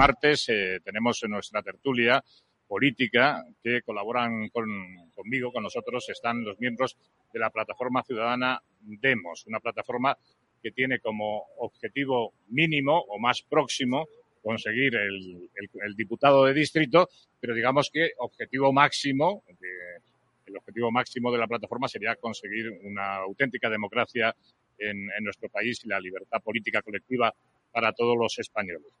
martes eh, tenemos en nuestra tertulia política que colaboran con, conmigo, con nosotros, están los miembros de la plataforma ciudadana Demos, una plataforma que tiene como objetivo mínimo o más próximo conseguir el, diputado de distrito, pero digamos que objetivo máximo, el objetivo máximo de la plataforma sería conseguir una auténtica democracia en nuestro país y la libertad política colectiva para todos los españoles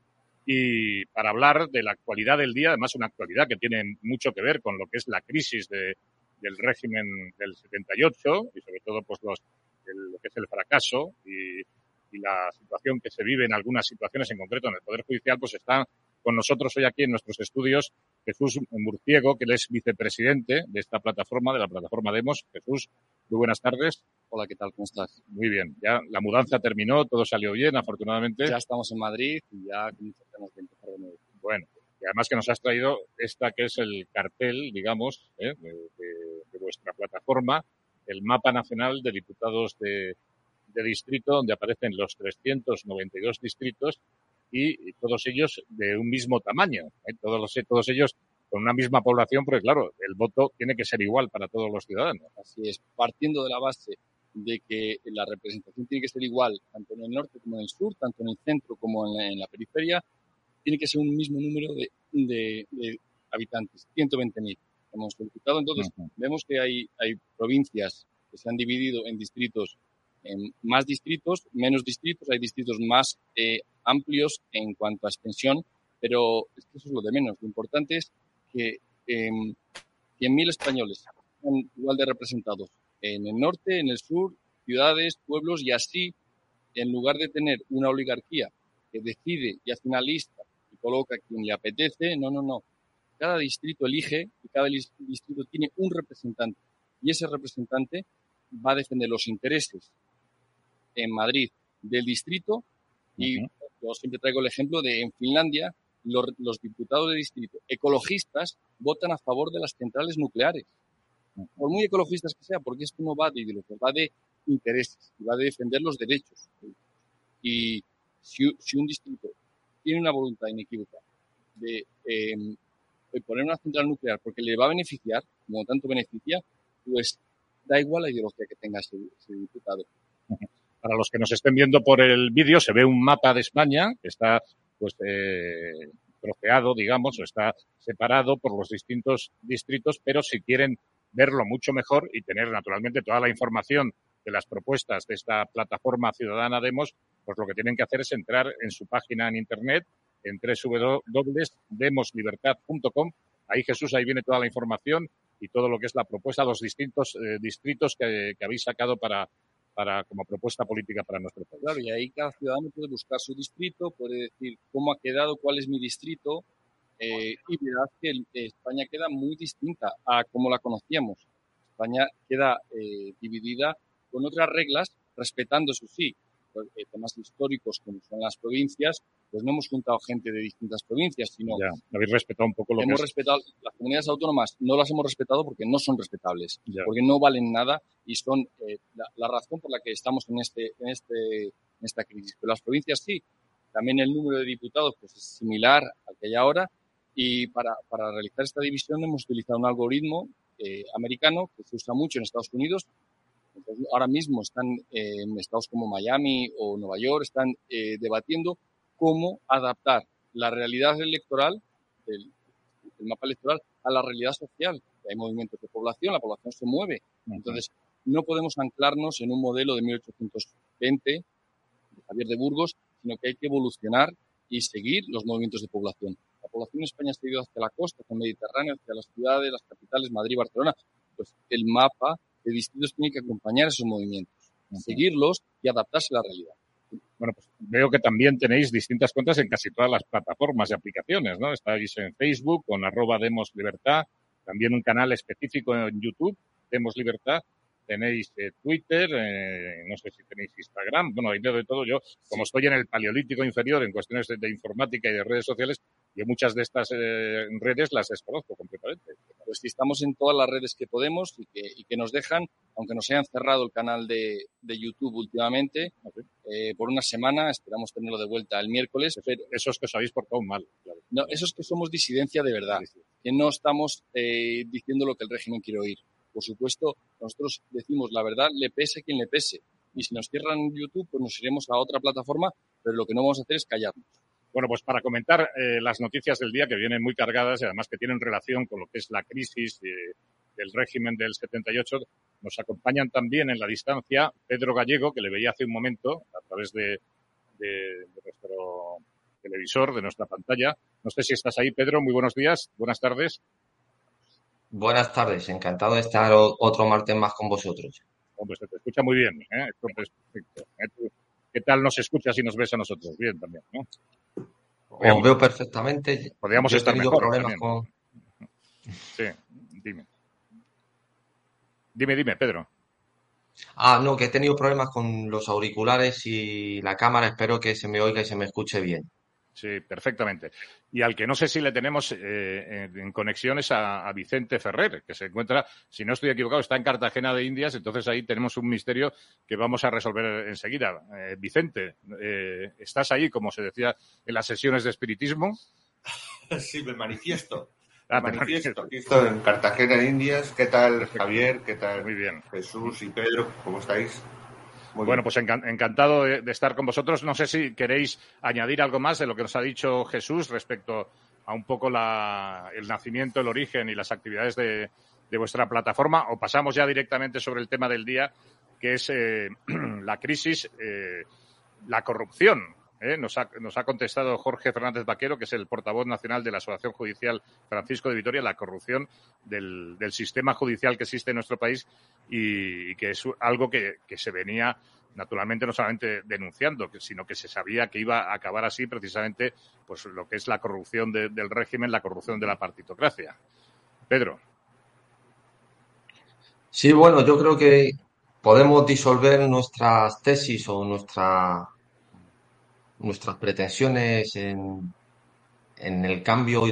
y para hablar de la actualidad del día, además una actualidad que tiene mucho que ver con lo que es la crisis de, del régimen del 78 y sobre todo pues los, lo que es el fracaso y, y, la situación que se vive en algunas situaciones en concreto en el Poder Judicial, pues está con nosotros hoy aquí en nuestros estudios Jesús Murciego, que él es vicepresidente de esta plataforma, de la plataforma Demos. Jesús, muy buenas tardes. Hola, ¿qué tal? ¿Cómo estás? Muy bien. Ya la mudanza terminó, todo salió bien, afortunadamente. Ya estamos en Madrid y ya tenemos que empezar de nuevo. Bueno, y además que nos has traído esta que es el cartel, digamos, ¿eh? de, vuestra plataforma, el mapa nacional de diputados de, distrito, donde aparecen los 392 distritos y, todos ellos de un mismo tamaño, ¿eh? todos, todos ellos con una misma población, porque claro, el voto tiene que ser igual para todos los ciudadanos. Así es, partiendo de la base de que la representación tiene que ser igual tanto en el norte como en el sur, tanto en el centro como en la, periferia, tiene que ser un mismo número de, de, habitantes, 120.000 hemos solicitado. Entonces, vemos que hay, hay provincias que se han dividido en distritos, en más distritos, menos distritos, hay distritos más eh, amplios en cuanto a extensión, pero eso es lo de menos. Lo importante es que eh, 100.000 españoles están igual de representados en el norte, en el sur, ciudades, pueblos y así, en lugar de tener una oligarquía que decide y hace una lista y coloca quien le apetece, no, no, no. Cada distrito elige y cada distrito tiene un representante y ese representante va a defender los intereses en Madrid del distrito y yo siempre traigo el ejemplo de en Finlandia los, diputados de distrito ecologistas votan a favor de las centrales nucleares. Por muy ecologistas que sea, porque esto no va de ideología, va de intereses y va de defender los derechos. Y si, un distrito tiene una voluntad inequívoca em, de, poner una central nuclear porque le va a beneficiar, como tanto beneficia, pues da igual la ideología que tenga ese, diputado. Para los que nos estén viendo por el vídeo, se ve un mapa de España que está pues eh, troceado, digamos, o está separado por los distintos distritos, pero si quieren verlo mucho mejor y tener naturalmente toda la información de las propuestas de esta plataforma ciudadana Demos, pues lo que tienen que hacer es entrar en su página en internet en www.demoslibertad.com. Ahí Jesús, ahí viene toda la información y todo lo que es la propuesta, los distintos eh, distritos que habéis sacado para para, como propuesta política para nuestro país. Claro, y ahí cada ciudadano puede buscar su distrito, puede decir cómo ha quedado, cuál es mi distrito, eh, y verás que España queda muy distinta a como la conocíamos. España queda eh, dividida con otras reglas, respetando, eso sí, eh, temas históricos como son las provincias, pues no hemos juntado gente de distintas provincias, sino... Ya, habéis respetado un poco lo hemos respetado Las comunidades autónomas no las hemos respetado porque no son respetables, porque no valen nada y son eh, la, razón por la que estamos en, este, en, este, en esta crisis. Pero las provincias sí, también el número de diputados pues, es similar al que hay ahora y para, para realizar esta división hemos utilizado un algoritmo eh, americano que se usa mucho en Estados Unidos, ahora mismo están eh, en estados como Miami o Nueva York, están eh, debatiendo cómo adaptar la realidad electoral, del, mapa electoral, a la realidad social. Hay movimientos de población, la población se mueve. Entonces, no podemos anclarnos en un modelo de 1820 de Javier de Burgos, sino que hay que evolucionar y seguir los movimientos de población. La población en España ha ido hacia la costa, hacia el Mediterráneo, hacia las ciudades, las capitales, Madrid, Barcelona. Pues el mapa de distritos tienen que acompañar esos movimientos, seguirlos y adaptarse a la realidad. Bueno, pues veo que también tenéis distintas cuentas en casi todas las plataformas y aplicaciones, ¿no? Estáis en Facebook con arroba Demos Libertad, también un canal específico en YouTube, Demos Libertad, tenéis eh, Twitter, eh, no sé si tenéis Instagram, bueno, hay de todo. Yo, como estoy en el paleolítico inferior en cuestiones de, informática y de redes sociales, yo muchas de estas eh, redes las desconozco completamente. Pues si estamos en todas las redes que podemos y que, y que nos dejan, aunque nos hayan cerrado el canal de, de YouTube últimamente, por una semana, esperamos tenerlo de vuelta el miércoles. Pero... Eso es que os habéis portado mal. No, eso es que somos disidencia de verdad, que no estamos diciendo lo que el régimen quiere oír. Por supuesto, nosotros decimos la verdad, le pese quien le pese. Y si nos cierran YouTube, pues nos iremos a otra plataforma, pero lo que no vamos a hacer es callarnos. Bueno, pues para comentar eh, las noticias del día que vienen muy cargadas y además que tienen relación con lo que es la crisis del régimen del 78, nos acompañan también en la distancia Pedro Gallego, que le veía hace un momento a través de nuestro televisor, de nuestra pantalla. No sé si estás ahí, Pedro. Muy buenos días, buenas tardes. Buenas tardes, encantado de estar otro martes más con vosotros. Se te escucha muy bien, ¿eh? perfecto. ¿eh? ¿Qué tal nos escuchas y nos ves a nosotros? Bien también, ¿no? Os veo perfectamente. Podríamos estar mejor problemas con... Sí, dime. Dime, dime, Pedro. Ah, no, que he tenido problemas con los auriculares y la cámara. Espero que se me oiga y se me escuche bien. Sí, perfectamente. Y al que no sé si le tenemos eh, en conexiones a, Vicente Ferrer, que se encuentra, si no estoy equivocado, está en Cartagena de Indias, entonces ahí tenemos un misterio que vamos a resolver enseguida. Eh, Vicente, eh, ¿estás ahí, como se decía en las sesiones de espiritismo? Sí, me manifiesto. Ah, me manifiesto. Aquí estoy en Cartagena de Indias. ¿Qué tal, Javier? ¿Qué tal, Muy bien. Jesús y Pedro? ¿Cómo estáis? Bueno, pues encantado de, estar con vosotros. No sé si queréis añadir algo más de lo que nos ha dicho Jesús respecto a un poco el nacimiento, el origen y las actividades de, vuestra plataforma. O pasamos ya directamente sobre el tema del día, que es eh, la crisis, eh, la corrupción ¿eh? Nos, ha, nos, ha, contestado Jorge Fernández Vaquero, que es el portavoz nacional de la Asociación Judicial Francisco de Vitoria, la corrupción del, del sistema judicial que existe en nuestro país y, que es algo que, que, se venía naturalmente no solamente denunciando, sino que se sabía que iba a acabar así precisamente pues lo que es la corrupción del régimen, la corrupción de la partitocracia. Pedro. Sí, bueno, yo creo que podemos disolver nuestras tesis o nuestra nuestras pretensiones en, en el cambio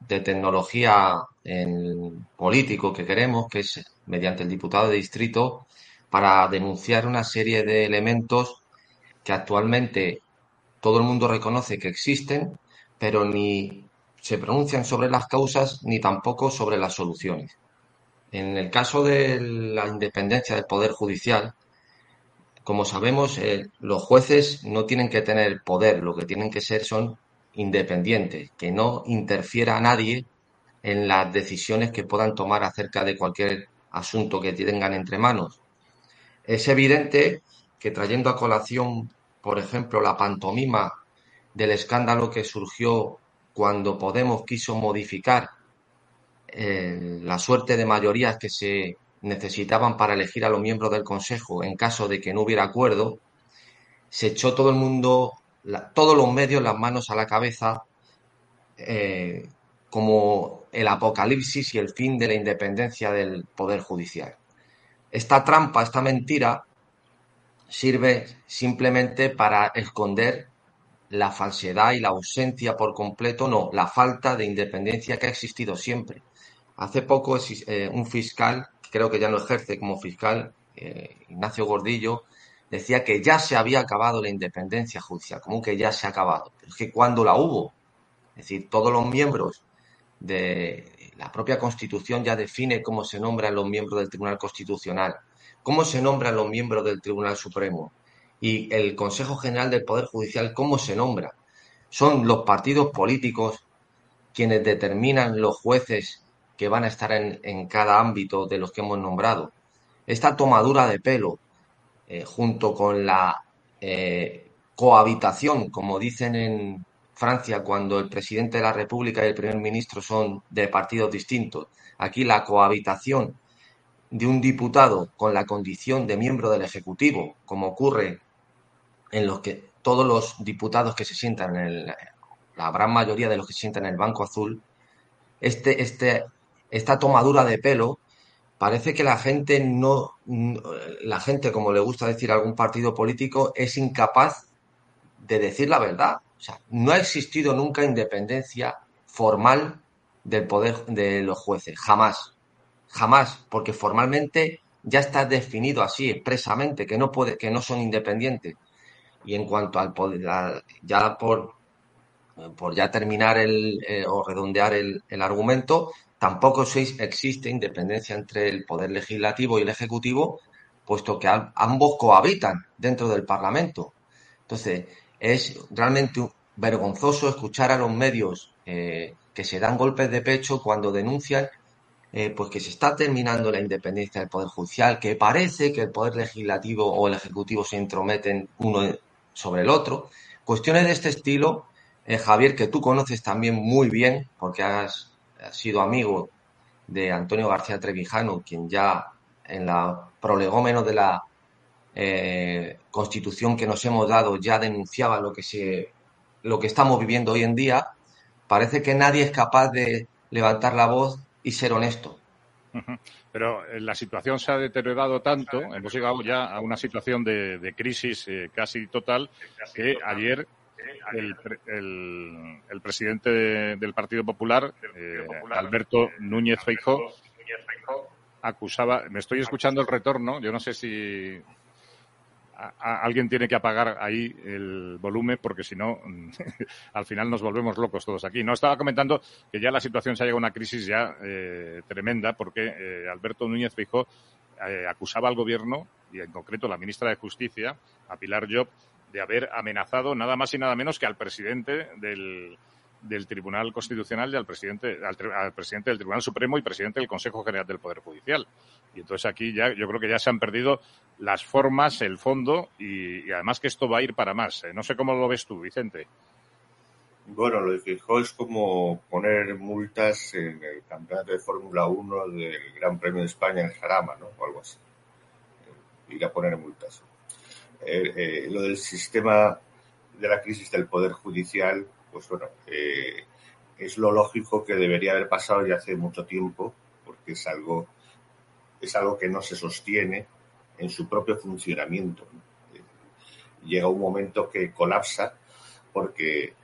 de tecnología en político que queremos, que es mediante el diputado de distrito, para denunciar una serie de elementos que actualmente todo el mundo reconoce que existen, pero ni se pronuncian sobre las causas ni tampoco sobre las soluciones. En el caso de la independencia del Poder Judicial, como sabemos, eh, los jueces no tienen que tener poder, lo que tienen que ser son independientes, que no interfiera a nadie en las decisiones que puedan tomar acerca de cualquier asunto que tengan entre manos. Es evidente que trayendo a colación, por ejemplo, la pantomima del escándalo que surgió cuando Podemos quiso modificar eh, la suerte de mayorías que se necesitaban para elegir a los miembros del Consejo en caso de que no hubiera acuerdo, se echó todo el mundo, todos los medios las manos a la cabeza eh, como el apocalipsis y el fin de la independencia del Poder Judicial. Esta trampa, esta mentira, sirve simplemente para esconder la falsedad y la ausencia por completo, no, la falta de independencia que ha existido siempre. Hace poco eh, un fiscal creo que ya no ejerce como fiscal, eh, Ignacio Gordillo, decía que ya se había acabado la independencia judicial, como que ya se ha acabado. Pero es que cuando la hubo, es decir, todos los miembros de la propia Constitución ya define cómo se nombran los miembros del Tribunal Constitucional, cómo se nombran los miembros del Tribunal Supremo y el Consejo General del Poder Judicial, cómo se nombra. Son los partidos políticos quienes determinan los jueces que van a estar en, cada ámbito de los que hemos nombrado. Esta tomadura de pelo, eh, junto con la eh, cohabitación, como dicen en Francia cuando el presidente de la República y el primer ministro son de partidos distintos, aquí la cohabitación de un diputado con la condición de miembro del Ejecutivo, como ocurre en los que todos los diputados que se sientan en el, la gran mayoría de los que se sientan en el Banco Azul, este, este, esta tomadura de pelo parece que la gente no, la gente, como le gusta decir algún partido político, es incapaz de decir la verdad. O sea, no ha existido nunca independencia formal del poder de los jueces, jamás, jamás, porque formalmente ya está definido así expresamente que no puede, que no son independientes. Y en cuanto al poder, ya por, por ya terminar el, eh, o redondear el, el argumento, tampoco existe independencia entre el poder legislativo y el ejecutivo, puesto que ambos cohabitan dentro del Parlamento. Entonces, es realmente vergonzoso escuchar a los medios eh, que se dan golpes de pecho cuando denuncian eh, pues que se está terminando la independencia del Poder Judicial, que parece que el Poder Legislativo o el Ejecutivo se intrometen uno sobre el otro. Cuestiones de este estilo, eh, Javier, que tú conoces también muy bien, porque has ha sido amigo de Antonio García Trevijano, quien ya en la prolegómeno de la eh, constitución que nos hemos dado ya denunciaba lo que se lo que estamos viviendo hoy en día, parece que nadie es capaz de levantar la voz y ser honesto. Pero eh, la situación se ha deteriorado tanto, hemos llegado ya a una situación de, crisis eh, casi total, que ayer el, presidente del Partido Popular, eh, Alberto Núñez Feijóo, acusaba, me estoy escuchando el retorno, yo no sé si alguien tiene que apagar ahí el volumen porque si no, al final nos volvemos locos todos aquí. No estaba comentando que ya la situación se ha llegado a una crisis ya eh, tremenda porque eh, Alberto Núñez Feijóo acusaba al gobierno y en concreto la ministra de Justicia, a Pilar Job, de haber amenazado nada más y nada menos que al presidente del, del Tribunal Constitucional y al presidente, al, presidente del Tribunal Supremo y presidente del Consejo General del Poder Judicial. Y entonces aquí ya yo creo que ya se han perdido las formas, el fondo y, además que esto va a ir para más. ¿eh? No sé cómo lo ves tú, Vicente. Bueno, lo de Fijó es como poner multas en el campeonato de Fórmula 1 del Gran Premio de España en Jarama, ¿no? O algo así. Ir a poner multas. Eh, eh, lo del sistema de la crisis del Poder Judicial, pues bueno, eh, es lo lógico que debería haber pasado ya hace mucho tiempo, porque es algo, es algo que no se sostiene en su propio funcionamiento. Llega un momento que colapsa porque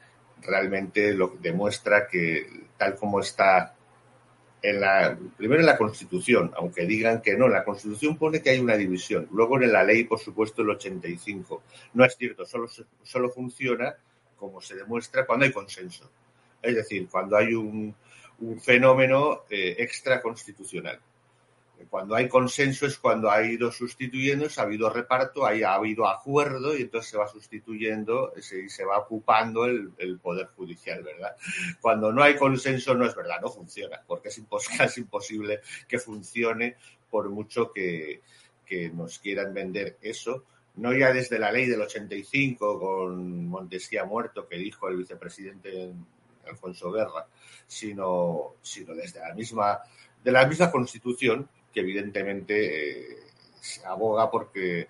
realmente lo demuestra que tal como está en la, primero en la Constitución, aunque digan que no, la Constitución pone que hay una división. Luego en la ley, por supuesto, el 85. No es cierto, solo, solo funciona como se demuestra cuando hay consenso. Es decir, cuando hay un, un fenómeno eh, extraconstitucional. Cuando hay consenso es cuando ha ido sustituyendo, ha habido reparto, ha habido acuerdo y entonces se va sustituyendo y se, va ocupando el, poder judicial, ¿verdad? Cuando no hay consenso no es verdad, no funciona, porque es, es imposible que funcione por mucho que, que nos quieran vender eso no ya desde la ley del 85 con Montesquieu muerto que dijo el vicepresidente Alfonso Guerra, sino, sino desde la misma, de la misma constitución que evidentemente eh, se aboga porque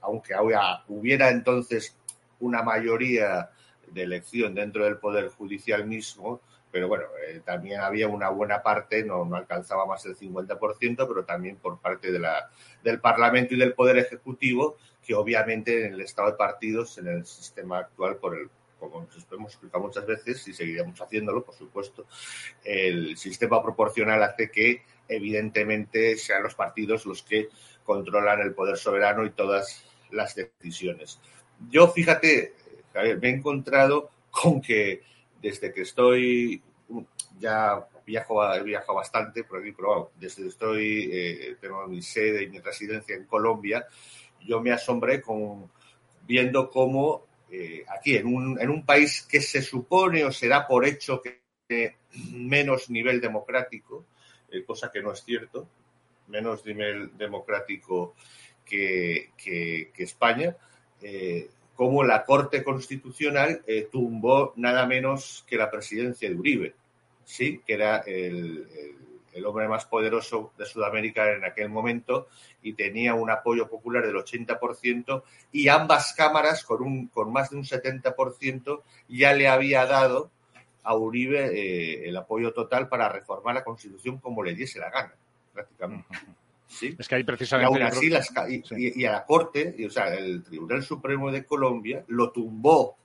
aunque hubiera entonces una mayoría de elección dentro del Poder Judicial mismo, pero bueno, eh, también había una buena parte, no, alcanzaba más del 50%, pero también por parte de del Parlamento y del Poder Ejecutivo, que obviamente en el estado de partidos, en el sistema actual, por el, como nos hemos explicado muchas veces y seguiremos haciéndolo, por supuesto, el sistema proporcional hace que evidentemente sean los partidos los que controlan el poder soberano y todas las decisiones. Yo, fíjate, Javier, me he encontrado con que desde que estoy, ya viajo, he viajado bastante por aquí, pero desde que estoy, eh, tengo mi sede y mi residencia en Colombia, yo me asombré viendo cómo eh, aquí, en un, en un país que se supone o se da por hecho que tiene menos nivel democrático, eh, cosa que no es cierto, menos nivel democrático que, que, España, eh, como la Corte Constitucional tumbó nada menos que la presidencia de Uribe, sí, que era el, el hombre más poderoso de Sudamérica en aquel momento y tenía un apoyo popular del 80% y ambas cámaras con, un, con más de un 70% ya le había dado a Uribe eh, el apoyo total para reformar la Constitución como le diese la gana, prácticamente. ¿Sí? Es que hay precisamente. Y, aún así, las, y, a la Corte, o sea, el Tribunal Supremo de Colombia lo tumbó,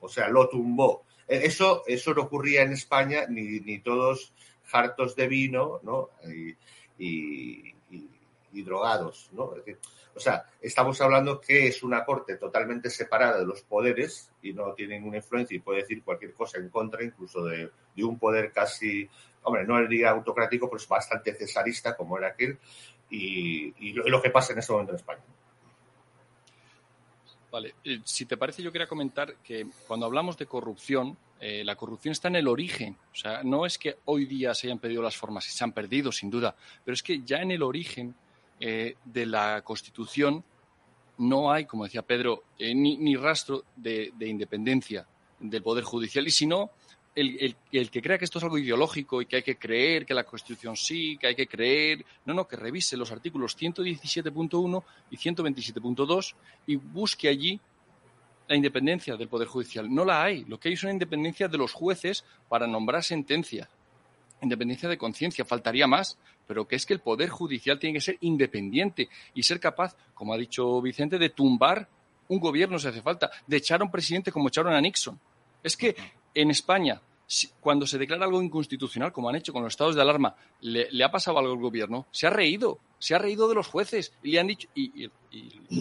o sea, lo tumbó. E, eso, eso no ocurría en España, ni, ni todos hartos de vino, ¿no? Y, drogados, ¿no? o sea, estamos hablando que es una corte totalmente separada de los poderes y no tiene ninguna influencia y puede decir cualquier cosa en contra incluso de, un poder casi, hombre, no diría autocrático, pero es bastante cesarista como era aquel y, lo, que pasa en este momento en España. Vale, eh, si te parece, yo quería comentar que cuando hablamos de corrupción, eh, la corrupción está en el origen. O sea, no es que hoy día se hayan perdido las formas, se han perdido sin duda, pero es que ya en el origen eh, de la Constitución no hay, como decía Pedro, eh, ni, rastro de, independencia del Poder Judicial. Y si no, el, el, que crea que esto es algo ideológico y que hay que creer que la Constitución sí, que hay que creer, no, no, que revise los artículos 117.1 y 127.2 y busque allí la independencia del Poder Judicial. No la hay. Lo que hay es una independencia de los jueces para nombrar sentencia. Independencia de conciencia. Faltaría más. Pero que es que el Poder Judicial tiene que ser independiente y ser capaz, como ha dicho Vicente, de tumbar un gobierno si hace falta, de echar a un presidente como echaron a Nixon. Es que en España, cuando se declara algo inconstitucional, como han hecho con los estados de alarma, le, ha pasado algo al gobierno, se ha reído se ha reído de los jueces y le han dicho, y, el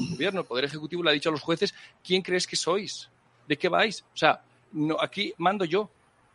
gobierno, el Poder Ejecutivo le ha dicho a los jueces, ¿quién crees que sois? ¿De qué vais? O sea, no, aquí mando yo.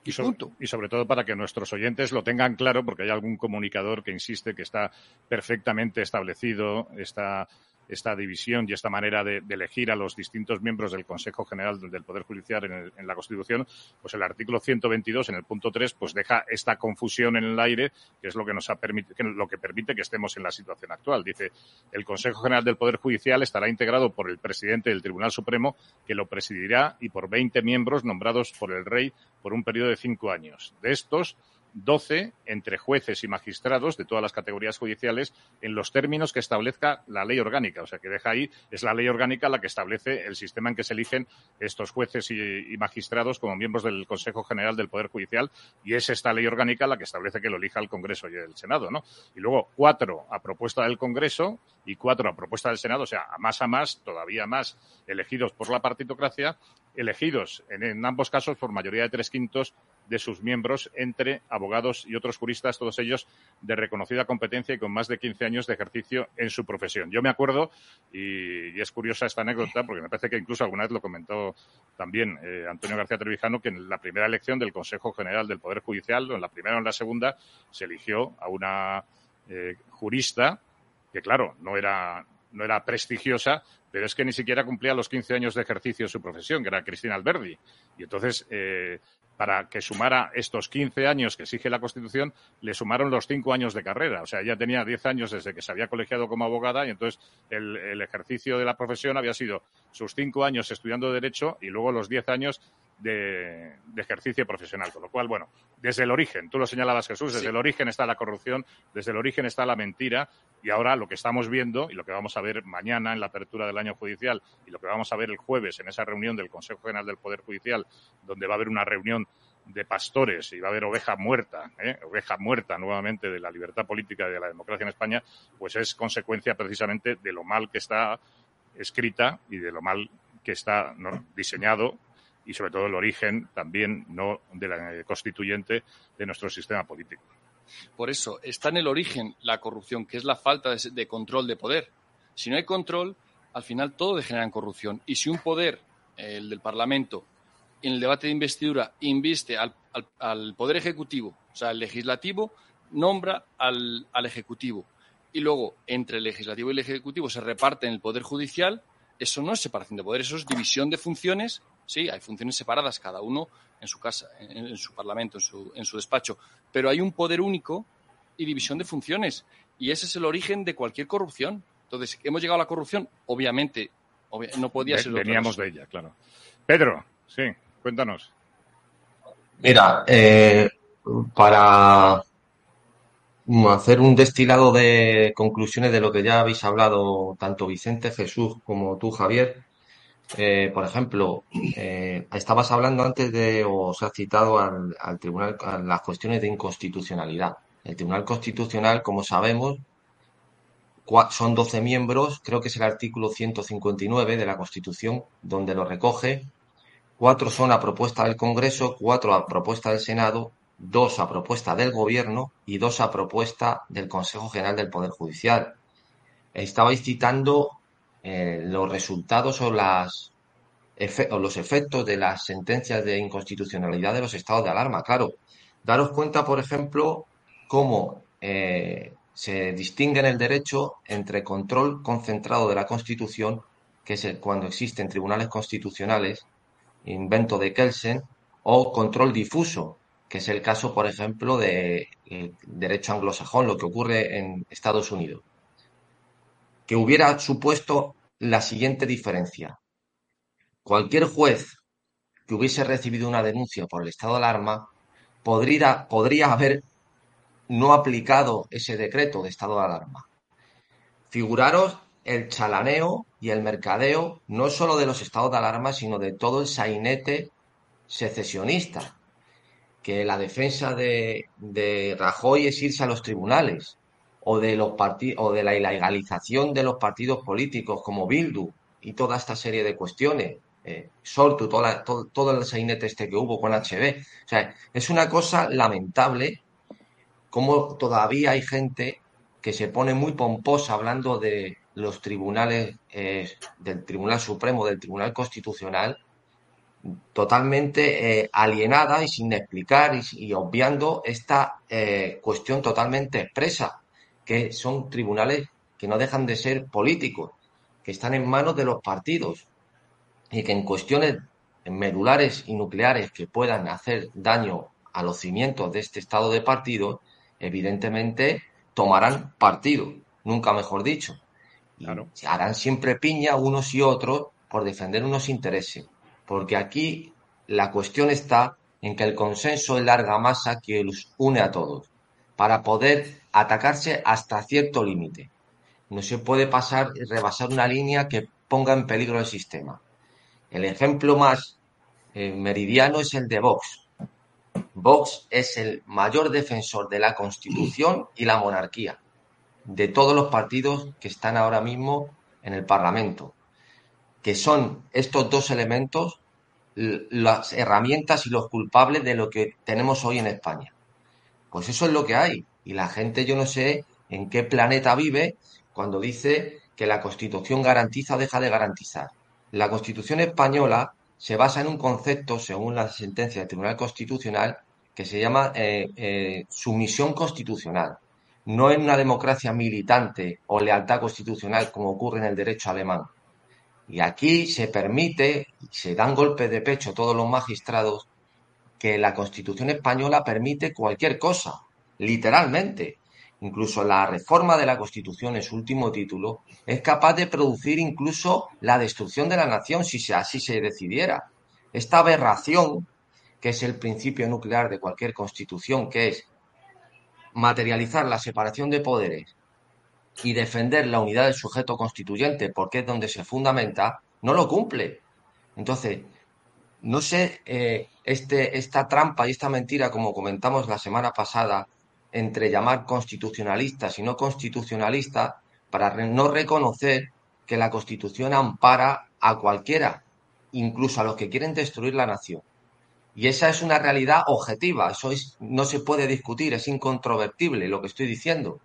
Y, punto. y sobre todo para que nuestros oyentes lo tengan claro, porque hay algún comunicador que insiste que está perfectamente establecido, está esta división y esta manera de, elegir a los distintos miembros del Consejo General del Poder Judicial en, la Constitución, pues el artículo 122 en el punto 3 pues deja esta confusión en el aire, que es lo que nos ha lo que permite que estemos en la situación actual. Dice, el Consejo General del Poder Judicial estará integrado por el presidente del Tribunal Supremo, que lo presidirá, y por 20 miembros nombrados por el rey por un periodo de cinco años. De estos, 12 entre jueces y magistrados de todas las categorías judiciales en los términos que establezca la ley orgánica. O sea, que deja ahí, es la ley orgánica la que establece el sistema en que se eligen estos jueces y, magistrados como miembros del Consejo General del Poder Judicial y es esta ley orgánica la que establece que lo elija el Congreso y el Senado, ¿no? Y luego cuatro a propuesta del Congreso y cuatro a propuesta del Senado, o sea, a más a más, todavía más, elegidos por la partitocracia, elegidos en ambos casos por mayoría de tres quintos de sus miembros entre abogados y otros juristas, todos ellos de reconocida competencia y con más de 15 años de ejercicio en su profesión. Yo me acuerdo, y, es curiosa esta anécdota, porque me parece que incluso alguna vez lo comentó también eh, Antonio García Trevijano, que en la primera elección del Consejo General del Poder Judicial, en la primera o en la segunda, se eligió a una eh, jurista que, claro, no era, no era prestigiosa, pero es que ni siquiera cumplía los 15 años de ejercicio de su profesión, que era Cristina Alberdi. Y entonces, eh, para que sumara estos 15 años que exige la Constitución, le sumaron los 5 años de carrera. O sea, ella tenía 10 años desde que se había colegiado como abogada y entonces el, ejercicio de la profesión había sido sus 5 años estudiando Derecho y luego los 10 años de, ejercicio profesional. Con lo cual, bueno, desde el origen, tú lo señalabas Jesús, desde el origen está la corrupción, desde el origen está la mentira y ahora lo que estamos viendo y lo que vamos a ver mañana en la apertura del año judicial y lo que vamos a ver el jueves en esa reunión del Consejo General del Poder Judicial, donde va a haber una reunión de pastores y va a haber oveja muerta, ¿eh? oveja muerta nuevamente de la libertad política y de la democracia en España, pues es consecuencia precisamente de lo mal que está escrita y de lo mal que está diseñado y sobre todo el origen también no de la constituyente de nuestro sistema político. Por eso está en el origen la corrupción, que es la falta de, control de poder. Si no hay control, al final todo degenera en corrupción. Y si un poder, el del Parlamento, en el debate de investidura inviste al, poder ejecutivo, o sea, el legislativo nombra al, al ejecutivo, y luego entre el legislativo y el ejecutivo se reparten el poder judicial, eso no es separación de poder, eso es división de funciones Sí, hay funciones separadas, cada uno en su casa, en, su parlamento, en su, en su despacho, pero hay un poder único y división de funciones. Y ese es el origen de cualquier corrupción. Entonces, ¿hemos llegado a la corrupción? Obviamente, no podía ser. Veníamos de ella, claro. Pedro, sí, cuéntanos. Mira, eh, para, hacer un destilado de conclusiones de lo que ya habéis hablado tanto Vicente, Jesús como tú, Javier. Eh, por ejemplo, eh, estabas hablando antes de, o se ha citado al, al tribunal, las cuestiones de inconstitucionalidad. El Tribunal Constitucional, como sabemos, son 12 miembros, creo que es el artículo 159 de la Constitución, donde lo recoge. Cuatro son a propuesta del Congreso, cuatro a propuesta del Senado, dos a propuesta del Gobierno y dos a propuesta del Consejo General del Poder Judicial. Estabais citando eh, los resultados o, las, o los efectos de las sentencias de inconstitucionalidad de los estados de alarma. Claro, daros cuenta, por ejemplo, cómo eh, se distingue en el derecho entre control concentrado de la Constitución, que es cuando existen tribunales constitucionales, invento de Kelsen, o control difuso, que es el caso, por ejemplo, de eh, derecho anglosajón, lo que ocurre en Estados Unidos, que hubiera supuesto la siguiente diferencia. Cualquier juez que hubiese recibido una denuncia por el estado de alarma podría, podría haber no aplicado ese decreto de estado de alarma. Figuraros el chalaneo y el mercadeo no solo de los estados de alarma, sino de todo el sainete secesionista, que la defensa de, de Rajoy es irse a los tribunales, o de, los o de la ilegalización de los partidos políticos como Bildu y toda esta serie de cuestiones. Eh, Sortu, toda todo, todo el sainete este que hubo con HB. O sea, es una cosa lamentable cómo todavía hay gente que se pone muy pomposa hablando de los tribunales, eh, del Tribunal Supremo, del Tribunal Constitucional, totalmente eh, alienada y sin explicar y, obviando esta eh, cuestión totalmente expresa, que son tribunales que no dejan de ser políticos, que están en manos de los partidos y que en cuestiones medulares y nucleares que puedan hacer daño a los cimientos de este estado de partido, evidentemente tomarán partido, nunca mejor dicho. Y harán siempre piña unos y otros por defender unos intereses. Porque aquí la cuestión está en que el consenso es larga masa que los une a todos, para poder atacarse hasta cierto límite. No se puede pasar y rebasar una línea que ponga en peligro el sistema. El ejemplo más eh, meridiano es el de Vox. Vox es el mayor defensor de la Constitución y la monarquía, de todos los partidos que están ahora mismo en el Parlamento, que son estos dos elementos las herramientas y los culpables de lo que tenemos hoy en España. Pues eso es lo que hay. Y la gente, yo no sé en qué planeta vive cuando dice que la Constitución garantiza o deja de garantizar. La Constitución española se basa en un concepto, según la sentencia del Tribunal Constitucional, que se llama eh, eh, sumisión constitucional. No en una democracia militante o lealtad constitucional como ocurre en el derecho alemán. Y aquí se permite, se dan golpes de pecho todos los magistrados, que la Constitución española permite cualquier cosa, literalmente. Incluso la reforma de la Constitución en su último título es capaz de producir incluso la destrucción de la nación si así se decidiera. Esta aberración que es el principio nuclear de cualquier constitución, que es materializar la separación de poderes y defender la unidad del sujeto constituyente, porque es donde se fundamenta, no lo cumple. Entonces, no sé, eh, este, esta trampa y esta mentira, como comentamos la semana pasada, entre llamar constitucionalistas y no constitucionalistas, para no reconocer que la Constitución ampara a cualquiera, incluso a los que quieren destruir la nación. Y esa es una realidad objetiva, eso no se puede discutir, es incontrovertible lo que estoy diciendo.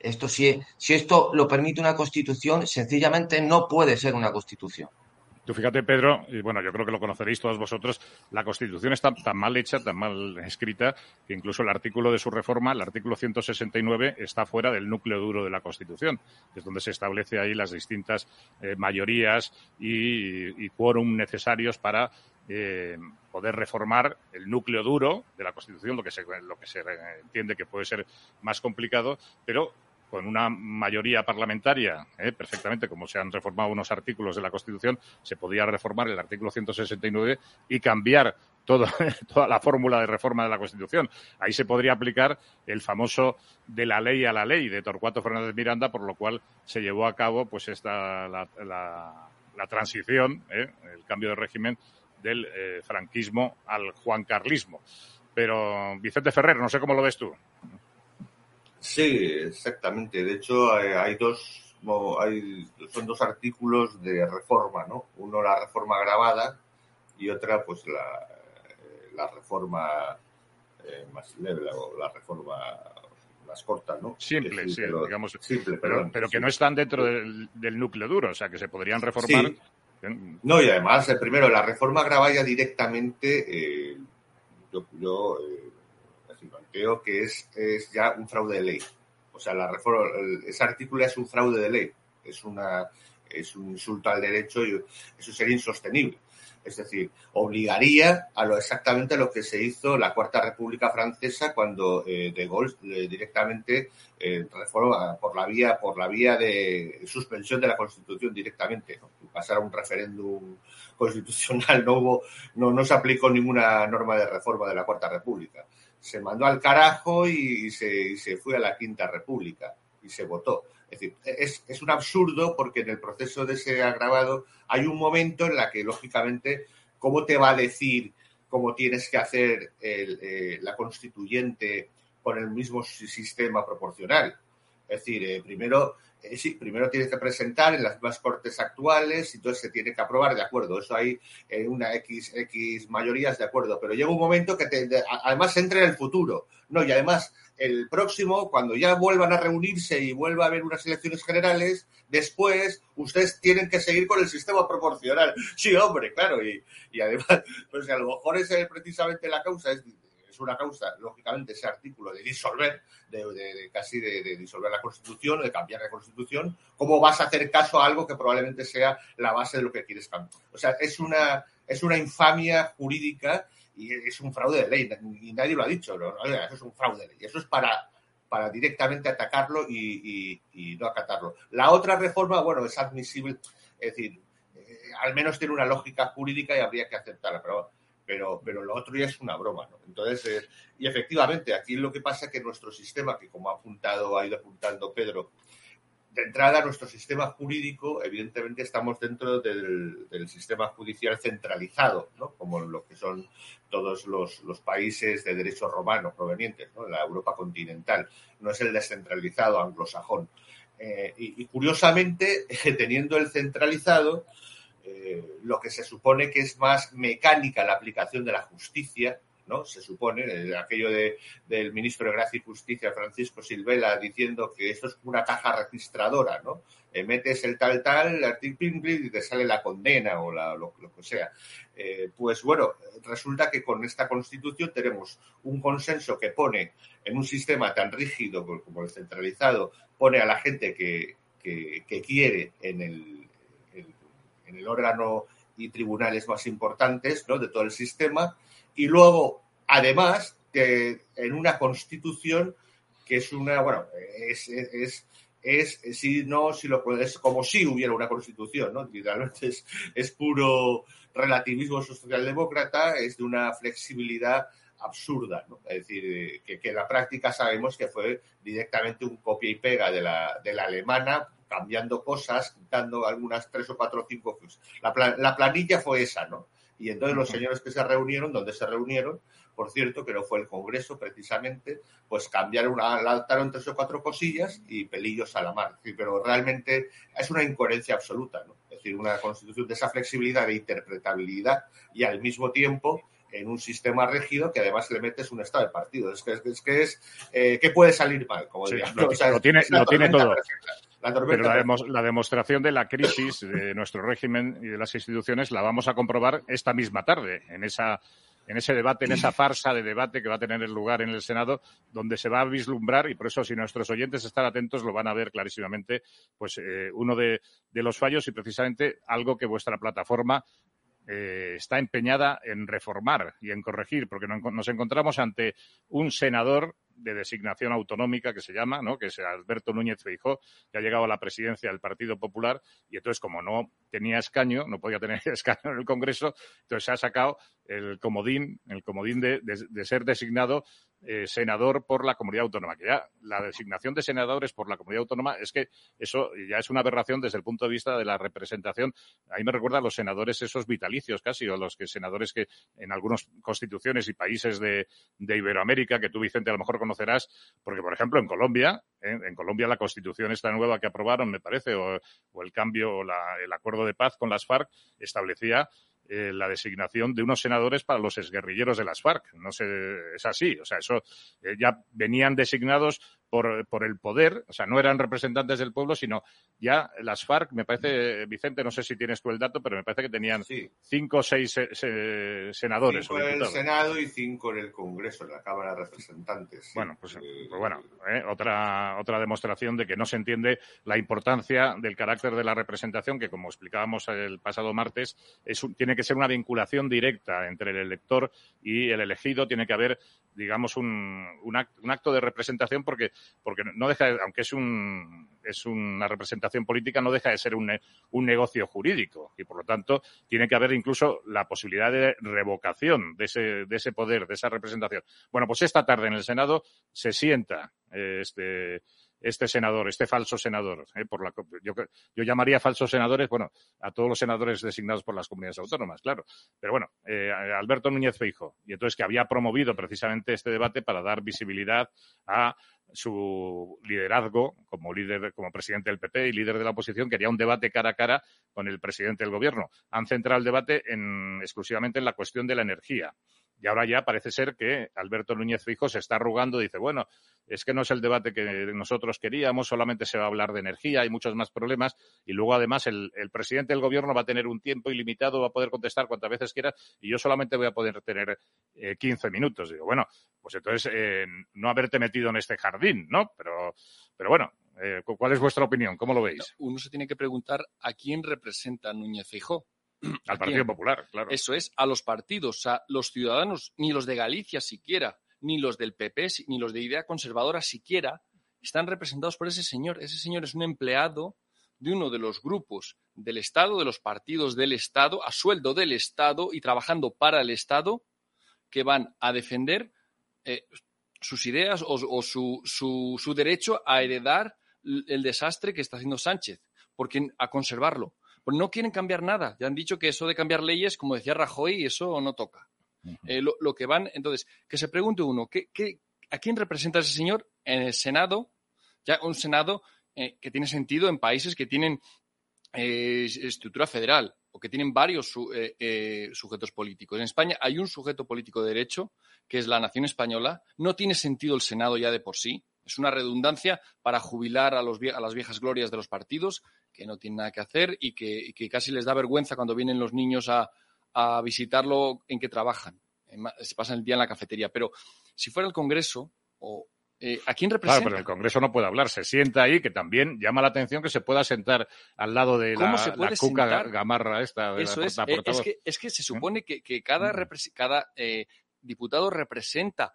Esto, si, si esto lo permite una constitución, sencillamente no puede ser una constitución. Tú fíjate, Pedro, y bueno, yo creo que lo conoceréis todos vosotros, la Constitución está tan mal hecha, tan mal escrita, que incluso el artículo de su reforma, el artículo 169, está fuera del núcleo duro de la Constitución, que es donde se establece ahí las distintas eh, mayorías y, y quórum necesarios para eh, poder reformar el núcleo duro de la Constitución, lo que, se, lo que se entiende que puede ser más complicado, pero con una mayoría parlamentaria, ¿eh? perfectamente, como se han reformado unos artículos de la Constitución, se podría reformar el artículo 169 y cambiar toda la fórmula de reforma de la Constitución. Ahí se podría aplicar el famoso de la ley a la ley de Torcuato Fernández Miranda, por lo cual se llevó a cabo pues esta la, la, transición, ¿eh? el cambio de régimen del eh, franquismo al juancarlismo. Pero Vicente Ferrer, no sé cómo lo ves tú. Sí, exactamente. De hecho, hay, dos, hay, son dos artículos de reforma, ¿no? Uno la reforma grabada y otra, pues la, la reforma eh, más leve, o la reforma más corta, ¿no? Simple, sí, digamos. Simple, pero, pero que no están dentro del, del, núcleo duro, o sea, que se podrían reformar. No, y además, eh, primero, la reforma grabada directamente, eh, yo, yo creo que es, es ya un fraude de ley. O sea, la reforma, ese artículo es un fraude de ley, es, una, es un insulto al derecho y eso sería insostenible. Es decir, obligaría a lo exactamente a lo que se hizo la Cuarta República Francesa cuando eh, De Gaulle eh, directamente eh, reforma por la vía por la vía de suspensión de la Constitución directamente, ¿no? pasar a un referéndum constitucional no hubo, no, no se aplicó ninguna norma de reforma de la Cuarta República se mandó al carajo y se, se fue a la Quinta República y se votó. Es decir, es, es, un absurdo porque en el proceso de ese agravado hay un momento en la que, lógicamente, ¿cómo te va a decir cómo tienes que hacer eh, la constituyente con el mismo sistema proporcional? Es decir, eh, primero eh, sí, primero tienes que presentar en las más cortes actuales y entonces se tiene que aprobar, de acuerdo, eso hay eh, una X, X mayorías, de acuerdo, pero llega un momento que además entra en el futuro, ¿no? Y además el próximo, cuando ya vuelvan a reunirse y vuelva a haber unas elecciones generales, después ustedes tienen que seguir con el sistema proporcional. Sí, hombre, claro, y, además, pues a lo mejor es precisamente la causa, es una causa, lógicamente, ese artículo de disolver, de, casi de, disolver la Constitución o de cambiar la Constitución, ¿cómo vas a hacer caso a algo que probablemente sea la base de lo que quieres cambiar? O sea, es una, es una infamia jurídica y es un fraude de ley, y nadie lo ha dicho, eso es un fraude de ley, eso es para para directamente atacarlo y, no acatarlo. La otra reforma, bueno, es admisible, es decir, eh, al menos tiene una lógica jurídica y habría que aceptarla, pero pero, pero lo otro ya es una broma, ¿no? Entonces, eh, y efectivamente, aquí lo que pasa es que nuestro sistema, que como ha apuntado, ha ido apuntando Pedro, de entrada, nuestro sistema jurídico, evidentemente, estamos dentro del, sistema judicial centralizado, ¿no? Como lo que son todos los, países de derecho romano provenientes, ¿no? La Europa continental. No es el descentralizado anglosajón. Eh, y, curiosamente, teniendo el centralizado, eh, lo que se supone que es más mecánica la aplicación de la justicia, ¿no? Se supone, eh, aquello de, del ministro de Gracia y Justicia, Francisco Silvela, diciendo que esto es una caja registradora, ¿no? Eh, metes el tal tal, el y te sale la condena o lo, que sea. pues bueno, resulta que con esta constitución tenemos un consenso que pone en un sistema tan rígido como el centralizado, pone a la gente que, que quiere en el, en el órgano y tribunales más importantes ¿no? de todo el sistema, y luego, además, en una constitución que es una, bueno, es, es, es, si no, si lo es como si hubiera una constitución, ¿no? Literalmente es, es puro relativismo socialdemócrata, es de una flexibilidad absurda, ¿no? Es decir, que, que, en la práctica sabemos que fue directamente un copia y pega de la, de la alemana, cambiando cosas, quitando algunas tres o cuatro o cinco. La, la planilla fue esa, ¿no? Y entonces los señores que se reunieron, donde se reunieron, por cierto, que no fue el Congreso precisamente, pues cambiaron, adaptaron tres o cuatro cosillas y pelillos a la mar. Pero realmente es una incoherencia absoluta, ¿no? Es decir, una constitución de esa flexibilidad de interpretabilidad y al mismo tiempo en un sistema rígido que además le metes un estado de partido. Es que es, que es eh, ¿qué puede salir mal? Como lo, tiene, lo tiene todo. Pero la, demostración de la crisis de nuestro régimen y de las instituciones la vamos a comprobar esta misma tarde, en esa en ese debate, en esa farsa de debate que va a tener lugar en el Senado, donde se va a vislumbrar, y por eso si nuestros oyentes están atentos lo van a ver clarísimamente, pues eh, uno de, los fallos y precisamente algo que vuestra plataforma eh, está empeñada en reformar y en corregir, porque nos encontramos ante un senador de designación autonómica que se llama, ¿no? que es Alberto Núñez Feijó, que ha llegado a la presidencia del Partido Popular y entonces como no tenía escaño, no podía tener escaño en el Congreso, entonces se ha sacado el comodín, el comodín de, de ser designado eh, senador por la comunidad autónoma. Que ya la designación de senadores por la comunidad autónoma es que eso ya es una aberración desde el punto de vista de la representación. Ahí me recuerda a los senadores esos vitalicios casi, o los que senadores que en algunas constituciones y países de, Iberoamérica, que tú, Vicente, a lo mejor conocerás, porque, por ejemplo, en Colombia, ¿eh? en Colombia la constitución esta nueva que aprobaron, me parece, o, el cambio, o el acuerdo de paz con las FARC, establecía eh, la designación de unos senadores para los exguerrilleros de las FARC. No sé, es así. O sea, eso eh, ya venían designados por, por, el poder, o sea, no eran representantes del pueblo, sino ya las FARC, me parece, Vicente, no sé si tienes tú el dato, pero me parece que tenían cinco o seis senadores. Cinco en el Senado y cinco en el Congreso, en la Cámara de Representantes. Bueno, pues, eh, pues bueno, eh, otra, otra demostración de que no se entiende la importancia del carácter de la representación, que como explicábamos el pasado martes, es tiene que ser una vinculación directa entre el elector y el elegido, tiene que haber digamos, un, un, acto, de representación porque, porque no deja, aunque es, un, es una representación política, no deja de ser un, un negocio jurídico y, por lo tanto, tiene que haber incluso la posibilidad de revocación de ese, de ese poder, de esa representación. Bueno, pues esta tarde en el Senado se sienta este este senador, este falso senador. ¿eh? Por la, yo, yo, llamaría falsos senadores, bueno, a todos los senadores designados por las comunidades autónomas, claro. Pero bueno, eh, Alberto Núñez Feijo, y entonces que había promovido precisamente este debate para dar visibilidad a su liderazgo como líder, como presidente del PP y líder de la oposición, quería un debate cara a cara con el presidente del gobierno. Han centrado el debate en, exclusivamente en la cuestión de la energía. Y ahora ya parece ser que Alberto Núñez Fijo se está arrugando, dice, bueno, es que no es el debate que nosotros queríamos, solamente se va a hablar de energía, hay muchos más problemas, y luego además el, presidente del gobierno va a tener un tiempo ilimitado, va a poder contestar cuantas veces quiera, y yo solamente voy a poder tener eh, 15 minutos. Digo, bueno, pues entonces eh, no haberte metido en este jardín, ¿no? Pero, pero bueno, eh, ¿cuál es vuestra opinión? ¿Cómo lo veis? Uno se tiene que preguntar a quién representa Núñez Fijó. Al Partido Popular, claro. Eso es, a los partidos, a los ciudadanos, ni los de Galicia siquiera, ni los del PP, ni los de idea conservadora siquiera, están representados por ese señor. Ese señor es un empleado de uno de los grupos del Estado, de los partidos del Estado, a sueldo del Estado y trabajando para el Estado, que van a defender eh, sus ideas o, su, su, derecho a heredar el desastre que está haciendo Sánchez, porque a conservarlo. Pues no quieren cambiar nada. Ya han dicho que eso de cambiar leyes, como decía Rajoy, eso no toca. Eh, lo, que van, entonces, que se pregunte uno, ¿qué, a quién representa ese señor en el Senado? Ya un Senado eh, que tiene sentido en países que tienen eh, estructura federal o que tienen varios sujetos políticos. En España hay un sujeto político de derecho, que es la nación española. No tiene sentido el Senado ya de por sí. Es una redundancia para jubilar a, los, a las viejas glorias de los partidos que no tienen nada que hacer y que, casi les da vergüenza cuando vienen los niños a, visitarlo en que trabajan. Se pasan el día en la cafetería. Pero si fuera el Congreso, o, eh, ¿a quién representa? Claro, pero el Congreso no puede hablar. Se sienta ahí, que también llama la atención que se pueda sentar al lado de la, cuca gamarra esta. Eso es, eh, es, que, es que se supone que, cada, cada eh, diputado representa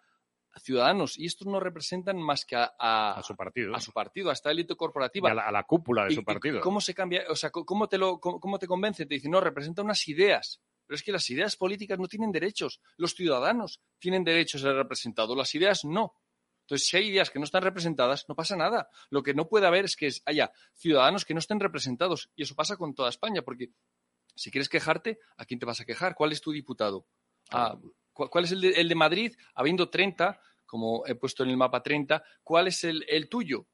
ciudadanos y estos no representan más que a, su partido, a su partido, a esta élite corporativa, a la, cúpula de su partido. ¿Cómo se cambia? O sea, ¿cómo te lo, cómo, te convence? Te dice no, representa unas ideas. Pero es que las ideas políticas no tienen derechos. Los ciudadanos tienen derechos a ser representados, las ideas no. Entonces, si hay ideas que no están representadas, no pasa nada. Lo que no puede haber es que haya ciudadanos que no estén representados. Y eso pasa con toda España, porque si quieres quejarte, ¿a quién te vas a quejar? ¿Cuál es tu diputado? Ah, ¿Cuál es el de, el de, Madrid? Habiendo 30, como he puesto en el mapa 30, ¿cuál es el, el tuyo?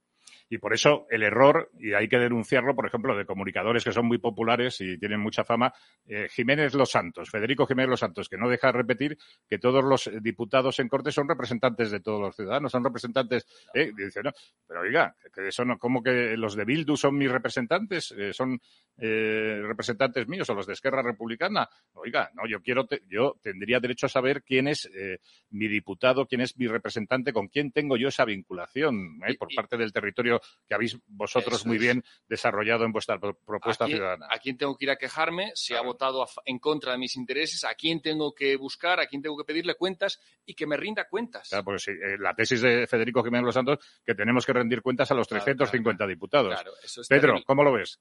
Y por eso el error, y hay que denunciarlo, por ejemplo, de comunicadores que son muy populares y tienen mucha fama, eh, Jiménez Los Santos, Federico Jiménez Los Santos, que no deja de repetir que todos los diputados en Corte son representantes de todos los ciudadanos, son representantes. Eh, dice, no, pero oiga, que eso no, ¿cómo que los de Bildu son mis representantes? Eh, son eh, representantes míos o los de Esquerra Republicana. Oiga, no, yo quiero, yo tendría derecho a saber quién es eh, mi diputado, quién es mi representante, con quién tengo yo esa vinculación por parte del territorio que habéis vosotros muy bien desarrollado en vuestra propuesta ciudadana. ¿A quién tengo que ir a quejarme si ha votado en contra de mis intereses? ¿A quién tengo que buscar? ¿A quién tengo que pedirle cuentas? Y que me rinda cuentas. Claro, pues sí, la tesis de Federico Jiménez Los Santos, que tenemos que rendir cuentas a los 350 diputados. Pedro, ¿cómo lo ves?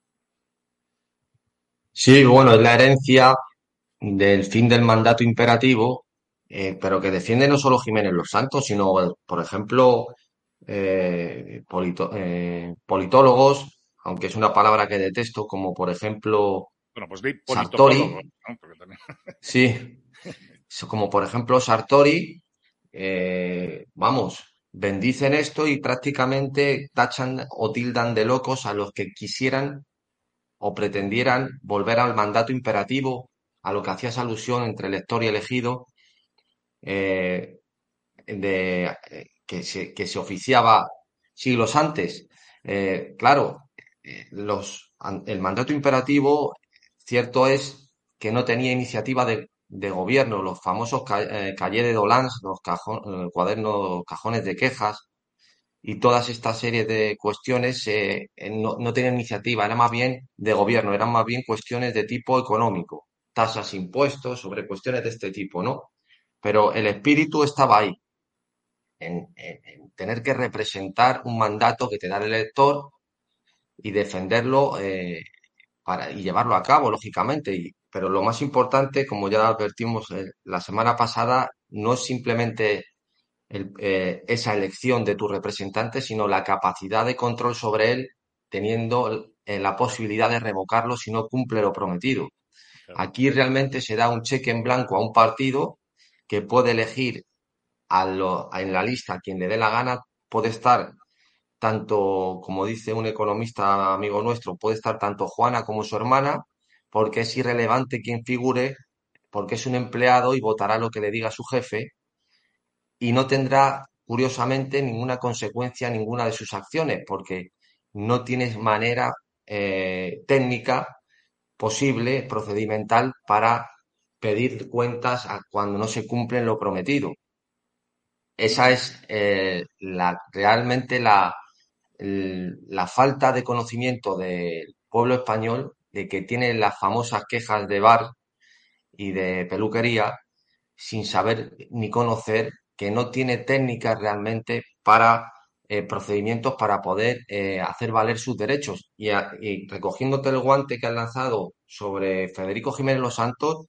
Sí, bueno, es la herencia del fin del mandato imperativo, eh, pero que defiende no solo Jiménez Los Santos, sino, por ejemplo, eh, eh, politólogos, aunque es una palabra que detesto, como por ejemplo bueno, pues Sartori. Sí, como por ejemplo Sartori, vamos, bendicen esto y prácticamente tachan o tildan de locos a los que quisieran o pretendieran volver al mandato imperativo, a lo que hacías alusión entre elector y elegido, eh, de, eh, que, se, que, se, oficiaba siglos antes. Eh, claro, los, el mandato imperativo, cierto es que no tenía iniciativa de, de gobierno, los famosos calle de Dolans, los cuadernos, cajones de quejas, y todas estas series de cuestiones eh, no, no tenían iniciativa, eran más bien de gobierno, eran más bien cuestiones de tipo económico, tasas, impuestos, sobre cuestiones de este tipo, ¿no? Pero el espíritu estaba ahí, en, tener que representar un mandato que te da el elector y defenderlo eh, para, y llevarlo a cabo, lógicamente. Y, pero lo más importante, como ya advertimos eh, la semana pasada, no es simplemente eh, esa elección de tu representante, sino la capacidad de control sobre él, teniendo la posibilidad de revocarlo si no cumple lo prometido. Aquí realmente se da un cheque en blanco a un partido que puede elegir a en la lista a quien le dé la gana, puede estar tanto, como dice un economista amigo nuestro, puede estar tanto Juana como su hermana, porque es irrelevante quien figure, porque es un empleado y votará lo que le diga su jefe, y no tendrá, curiosamente, ninguna consecuencia ninguna de sus acciones, porque no tienes manera eh, técnica posible, procedimental, para pedir cuentas a cuando no se cumplen lo prometido. Esa es eh, la, realmente la, falta de conocimiento del pueblo español de que tiene las famosas quejas de bar y de peluquería sin saber ni conocer que no tiene técnicas realmente para eh, procedimientos para poder eh, hacer valer sus derechos. Y, recogiéndote el guante que has lanzado sobre Federico Jiménez Los Santos,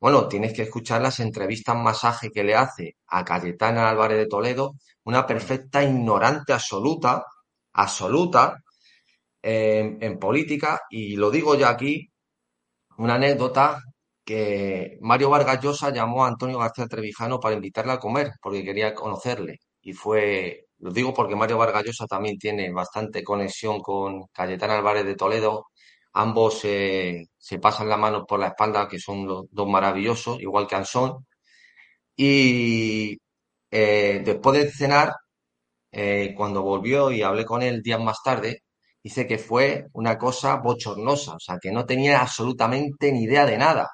bueno, tienes que escuchar las entrevistas masaje que le hace a Cayetana Álvarez de Toledo, una perfecta ignorante absoluta, absoluta en política, y lo digo ya aquí, una anécdota que Mario Vargas Llosa llamó a Antonio García Trevijano para invitarle a comer, porque quería conocerle. Y fue, lo digo porque Mario Vargas Llosa también tiene bastante conexión con Cayetana Álvarez de Toledo. Ambos se pasan la mano por la espalda, que son los dos maravillosos, igual que Ansón. Y eh, después de cenar, eh, cuando volvió y hablé con él días más tarde, dice que fue una cosa bochornosa, o sea, que no tenía absolutamente ni idea de nada.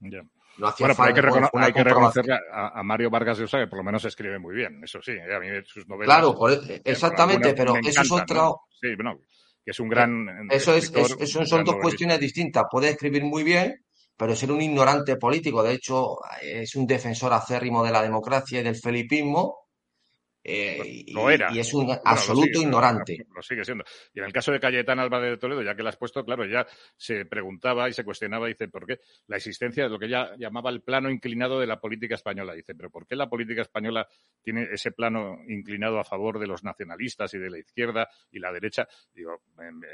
Bueno, pero hay que, hay que reconocerle a, Mario Vargas Llosa que por lo menos escribe muy bien, eso sí, eh, a mí sus novelas... Claro, e, exactamente, pero eso es otro... Sí, bueno, que es un gran... Eso, es, eso son dos cuestiones distintas. Puede escribir muy bien, pero ser un ignorante político. De hecho, es un defensor acérrimo de la democracia y del felipismo eh, lo era. Y, es un absoluto ignorante. Lo, sigue siendo. Y en el caso de Cayetana Álvarez de Toledo, ya que la has puesto, claro, ya se preguntaba y se cuestionaba, dice, ¿por qué la existencia de lo que ella llamaba el plano inclinado de la política española? Dice, ¿pero por qué la política española tiene ese plano inclinado a favor de los nacionalistas y de la izquierda y la derecha? Digo,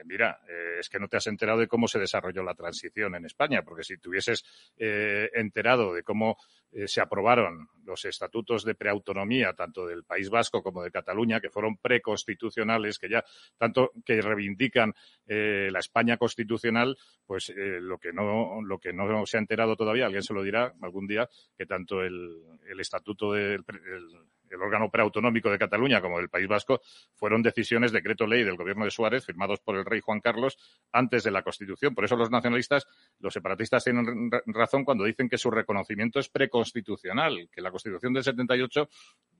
mira, eh, es que no te has enterado de cómo se desarrolló la transición en España, porque si te hubieses eh, enterado de cómo se aprobaron los estatutos de preautonomía, tanto del País Vasco como de Cataluña, que fueron preconstitucionales, que ya tanto que reivindican eh, la España constitucional, pues eh, lo que no lo que no se ha enterado todavía, alguien se lo dirá algún día, que tanto el, el estatuto del el órgano preautonómico de Cataluña como del País Vasco, fueron decisiones, decreto ley del gobierno de Suárez, firmados por el rey Juan Carlos antes de la Constitución. Por eso los nacionalistas, los separatistas tienen razón cuando dicen que su reconocimiento es preconstitucional, que la Constitución del 78,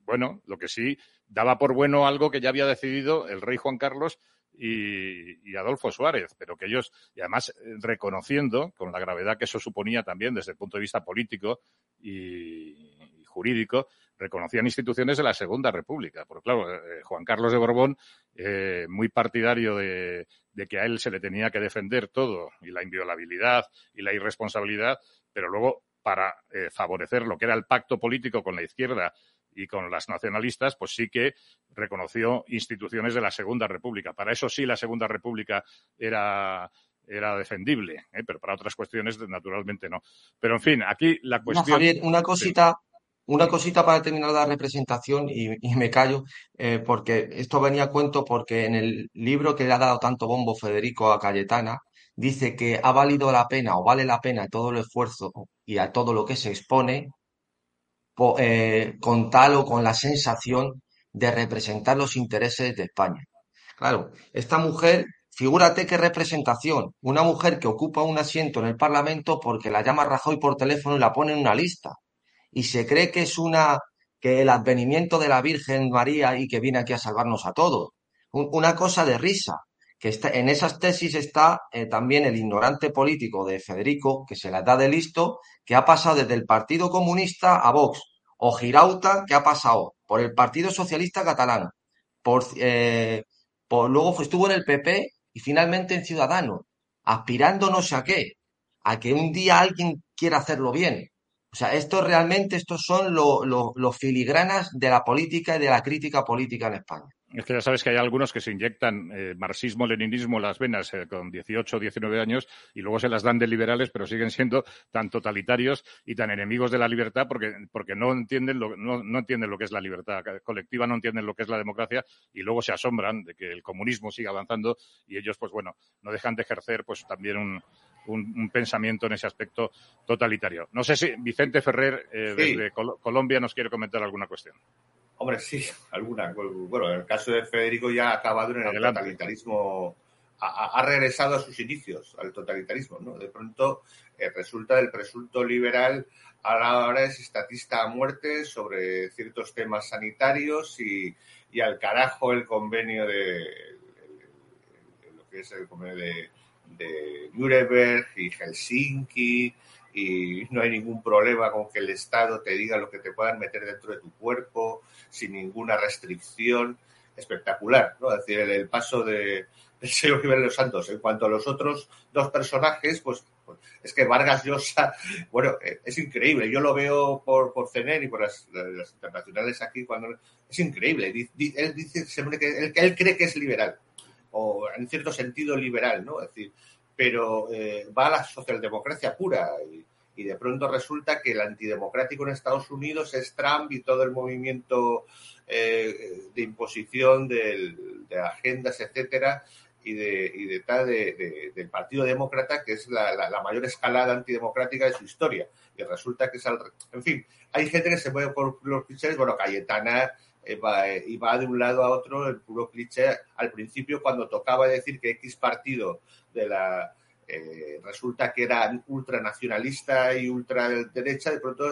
bueno, lo que sí daba por bueno algo que ya había decidido el rey Juan Carlos y, Adolfo Suárez, pero que ellos, y además eh, reconociendo, con la gravedad que eso suponía también desde el punto de vista político y, jurídico, reconocían instituciones de la Segunda República. Porque claro, eh, Juan Carlos de Borbón, eh, muy partidario de, que a él se le tenía que defender todo, y la inviolabilidad y la irresponsabilidad, pero luego para favorecer lo que era el pacto político con la izquierda y con las nacionalistas, pues sí que reconoció instituciones de la Segunda República. Para eso sí la Segunda República era, era defendible, ¿eh? pero para otras cuestiones naturalmente no. Pero en fin, aquí la cuestión. Javier, una cosita. Una cosita para terminar la representación y, me callo, eh, porque esto venía a cuento porque en el libro que le ha dado tanto bombo Federico a Cayetana, dice que ha valido la pena o vale la pena todo el esfuerzo y a todo lo que se expone eh, con tal o con la sensación de representar los intereses de España. Claro, esta mujer, figúrate qué representación, una mujer que ocupa un asiento en el Parlamento porque la llama Rajoy por teléfono y la pone en una lista. Y se cree que es una, que el advenimiento de la Virgen María y que viene aquí a salvarnos a todos. una cosa de risa. Que está, en esas tesis está eh, también el ignorante político de Federico, que se la da de listo, que ha pasado desde el Partido Comunista a Vox, o Girauta, que ha pasado por el Partido Socialista Catalán, por, eh, luego estuvo en el PP y finalmente en Ciudadanos, aspirando no sé a qué, a que un día alguien quiera hacerlo bien. O sea, esto realmente, estos son los filigranas de la política y de la crítica política en España. Es que ya sabes que hay algunos que se inyectan eh, marxismo, leninismo en las venas eh, con 18 o 19 años y luego se las dan de liberales, pero siguen siendo tan totalitarios y tan enemigos de la libertad porque, porque no, entienden lo, no, no entienden lo que es la libertad colectiva, no entienden lo que es la democracia y luego se asombran de que el comunismo siga avanzando y ellos, pues bueno, no dejan de ejercer pues también un, un, pensamiento en ese aspecto totalitario. No sé si Vicente Ferrer, eh, desde Colombia, nos quiere comentar alguna cuestión. Hombre, sí, alguna. Bueno, en el caso de Federico ya ha acabado en el totalitarismo, ha, regresado a sus inicios, al totalitarismo, ¿no? De pronto eh, resulta del presunto liberal, ahora es estatista a muerte sobre ciertos temas sanitarios y, y al carajo el convenio de, lo que es el convenio de, de Nuremberg y Helsinki y no hay ningún problema con que el Estado te diga lo que te puedan meter dentro de tu cuerpo sin ninguna restricción. Espectacular, ¿no? Decir, el, paso de, del señor los Santos. En cuanto a los otros dos personajes, pues, pues, es que Vargas Llosa, bueno, eh, es increíble. Yo lo veo por, por y por las, internacionales aquí, cuando es increíble. Él dice siempre que él cree que es liberal, o en cierto sentido liberal, ¿no? Es decir, pero eh, va a la socialdemocracia pura y, de pronto resulta que el antidemocrático en Estados Unidos es Trump y todo el movimiento eh, de imposición de agendas, etcétera, y de, y de tal del Partido Demócrata, que es la, mayor escalada antidemocrática de su historia. Y resulta que es al. En fin, hay gente que se mueve por los clichés, bueno, Cayetana. Eh, va, y va de un lado a otro el puro cliché. Al principio, cuando tocaba decir que X partido de la eh, resulta que era ultranacionalista y ultraderecha, de pronto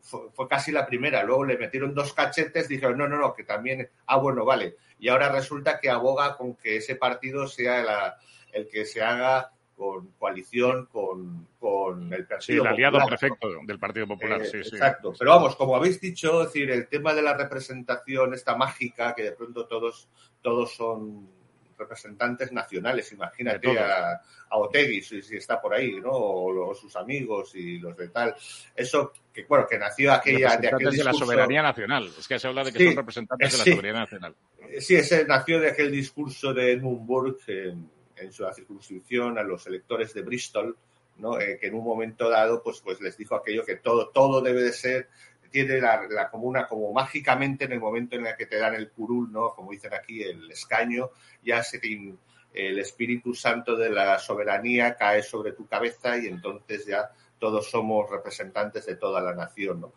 fue, casi la primera. Luego le metieron dos cachetes, dijeron, no, no, no, que también, ah, bueno, vale. Y ahora resulta que aboga con que ese partido sea el que se haga con coalición con, con el Partido sí, el aliado perfecto del Partido Popular, sí, sí. Exacto. Pero vamos, como habéis dicho, decir, el tema de la representación, esta mágica, que de pronto todos, todos son representantes nacionales, imagínate a, a Otegui, si, está por ahí, ¿no? O, sus amigos y los de tal. Eso, que bueno, que nació aquella... De aquel de la soberanía nacional. Es que se habla de que son representantes de la soberanía nacional. Sí, ese nació de aquel discurso de Edmund Burke en, su circunscripción a los electores de Bristol. Eh, que en un momento dado pues, pues les dijo aquello que todo, todo debe de ser tiene la, la, comuna como mágicamente en el momento en el que te dan el curul, ¿no? Como dicen aquí, el escaño, ya se el Espíritu Santo de la soberanía cae sobre tu cabeza y entonces ya todos somos representantes de toda la nación, ¿no?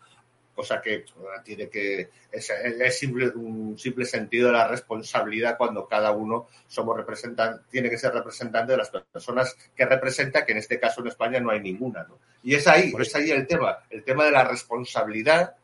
Cosa que tiene que es, simple, un simple sentido de la responsabilidad cuando cada uno somos representantes, tiene que ser representante de las personas que representa, que en este caso en España no hay ninguna. ¿no? Y es ahí, es ahí el tema, el tema de la responsabilidad,